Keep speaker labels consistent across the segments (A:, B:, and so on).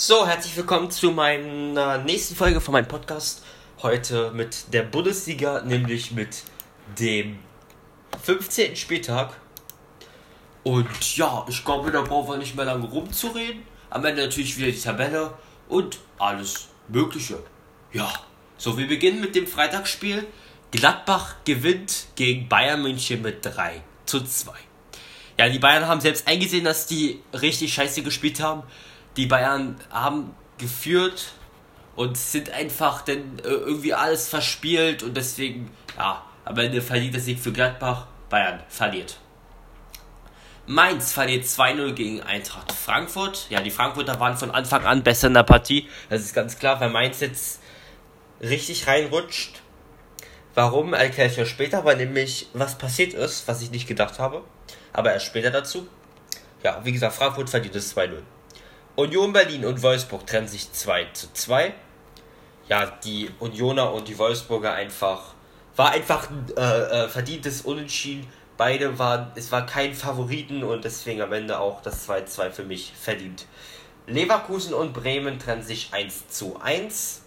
A: So, herzlich willkommen zu meiner nächsten Folge von meinem Podcast. Heute mit der Bundesliga, nämlich mit dem 15. Spieltag. Und ja, ich glaube, da brauchen wir nicht mehr lange rumzureden. Am Ende natürlich wieder die Tabelle und alles Mögliche. Ja, so, wir beginnen mit dem Freitagsspiel. Gladbach gewinnt gegen Bayern München mit 3 zu 2. Ja, die Bayern haben selbst eingesehen, dass die richtig scheiße gespielt haben. Die Bayern haben geführt und sind einfach dann äh, irgendwie alles verspielt und deswegen, ja, am Ende verdient der Sieg für Gladbach. Bayern verliert. Mainz verliert 2-0 gegen Eintracht Frankfurt. Ja, die Frankfurter waren von Anfang an besser in der Partie. Das ist ganz klar, weil Mainz jetzt richtig reinrutscht. Warum, erkläre ich ja später, weil nämlich was passiert ist, was ich nicht gedacht habe. Aber erst später dazu. Ja, wie gesagt, Frankfurt verdient es 2-0. Union Berlin und Wolfsburg trennen sich 2 zu 2. Ja, die Unioner und die Wolfsburger einfach. War einfach ein äh, äh, verdientes Unentschieden. Beide waren, es war kein Favoriten und deswegen am Ende auch das 2-2 für mich verdient. Leverkusen und Bremen trennen sich 1 zu 1.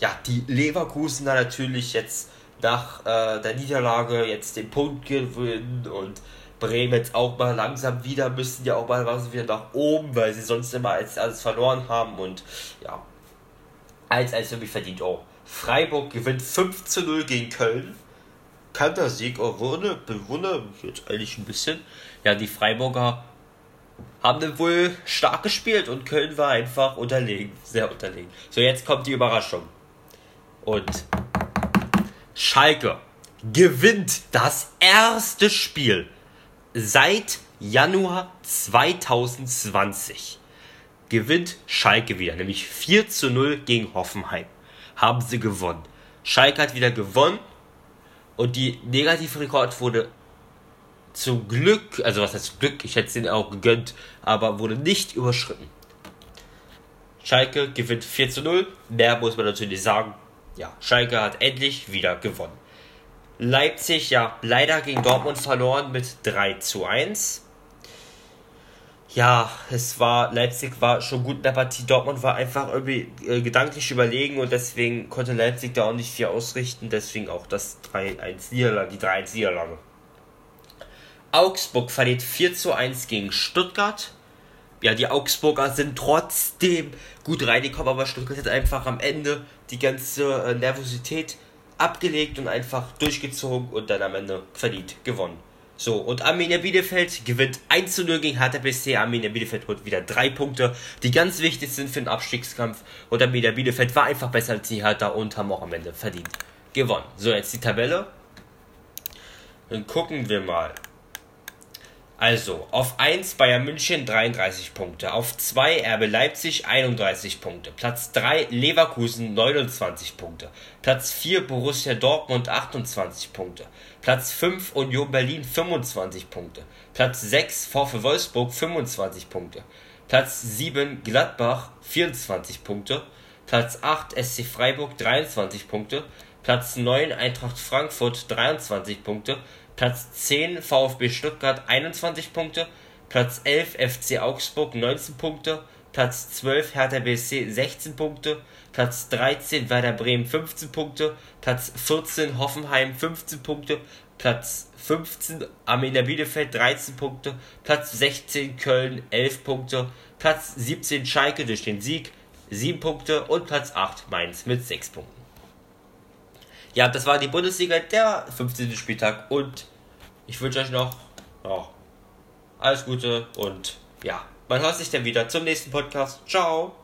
A: Ja, die Leverkusener natürlich jetzt nach äh, der Niederlage jetzt den Punkt gewinnen und Bremen jetzt auch mal langsam wieder müssen ja auch mal was wieder nach oben, weil sie sonst immer alles, alles verloren haben und ja, 1-1 für mich verdient auch. Freiburg gewinnt 5 zu 0 gegen Köln. Kantersieg, oh, wurde, bewundere mich jetzt eigentlich ein bisschen. Ja, die Freiburger haben dann wohl stark gespielt und Köln war einfach unterlegen, sehr unterlegen. So, jetzt kommt die Überraschung. Und Schalke gewinnt das erste Spiel seit Januar 2020. Gewinnt Schalke wieder, nämlich 4 zu 0 gegen Hoffenheim. Haben sie gewonnen. Schalke hat wieder gewonnen und die Negativrekord wurde zum Glück, also was heißt Glück, ich hätte es ihnen auch gegönnt, aber wurde nicht überschritten. Schalke gewinnt 4 zu 0. Mehr muss man natürlich sagen ja, Schalke hat endlich wieder gewonnen. Leipzig, ja, leider gegen Dortmund verloren mit 3 zu 1. Ja, es war, Leipzig war schon gut in der Partie. Dortmund war einfach irgendwie äh, gedanklich überlegen und deswegen konnte Leipzig da auch nicht viel ausrichten. Deswegen auch das 3-1 Niederlage, die 3-1 Niederlage. Augsburg verliert 4 zu 1 gegen Stuttgart ja, die Augsburger sind trotzdem gut reingekommen, aber Stuttgart hat einfach am Ende die ganze äh, Nervosität abgelegt und einfach durchgezogen und dann am Ende verdient gewonnen. So, und Arminia Bielefeld gewinnt 1 zu 0 gegen BSC. Arminia Bielefeld holt wieder drei Punkte, die ganz wichtig sind für den Abstiegskampf. Und Arminia Bielefeld war einfach besser als die Hertha und haben auch am Ende verdient gewonnen. So, jetzt die Tabelle. Dann gucken wir mal. Also, auf 1 Bayern München 33 Punkte, auf 2 RB Leipzig 31 Punkte, Platz 3 Leverkusen 29 Punkte, Platz 4 Borussia Dortmund 28 Punkte, Platz 5 Union Berlin 25 Punkte, Platz 6 VfL Wolfsburg 25 Punkte, Platz 7 Gladbach 24 Punkte, Platz 8 SC Freiburg 23 Punkte, Platz 9 Eintracht Frankfurt 23 Punkte, Platz 10 VfB Stuttgart 21 Punkte, Platz 11 FC Augsburg 19 Punkte, Platz 12 Hertha BSC 16 Punkte, Platz 13 Werder Bremen 15 Punkte, Platz 14 Hoffenheim 15 Punkte, Platz 15 Arminia Bielefeld 13 Punkte, Platz 16 Köln 11 Punkte, Platz 17 Schalke durch den Sieg 7 Punkte. Und Platz 8 Mainz mit 6 Punkten. Ja, das war die Bundesliga, der 15. Spieltag und ich wünsche euch noch ja, alles Gute und ja, man hört sich dann wieder zum nächsten Podcast. Ciao!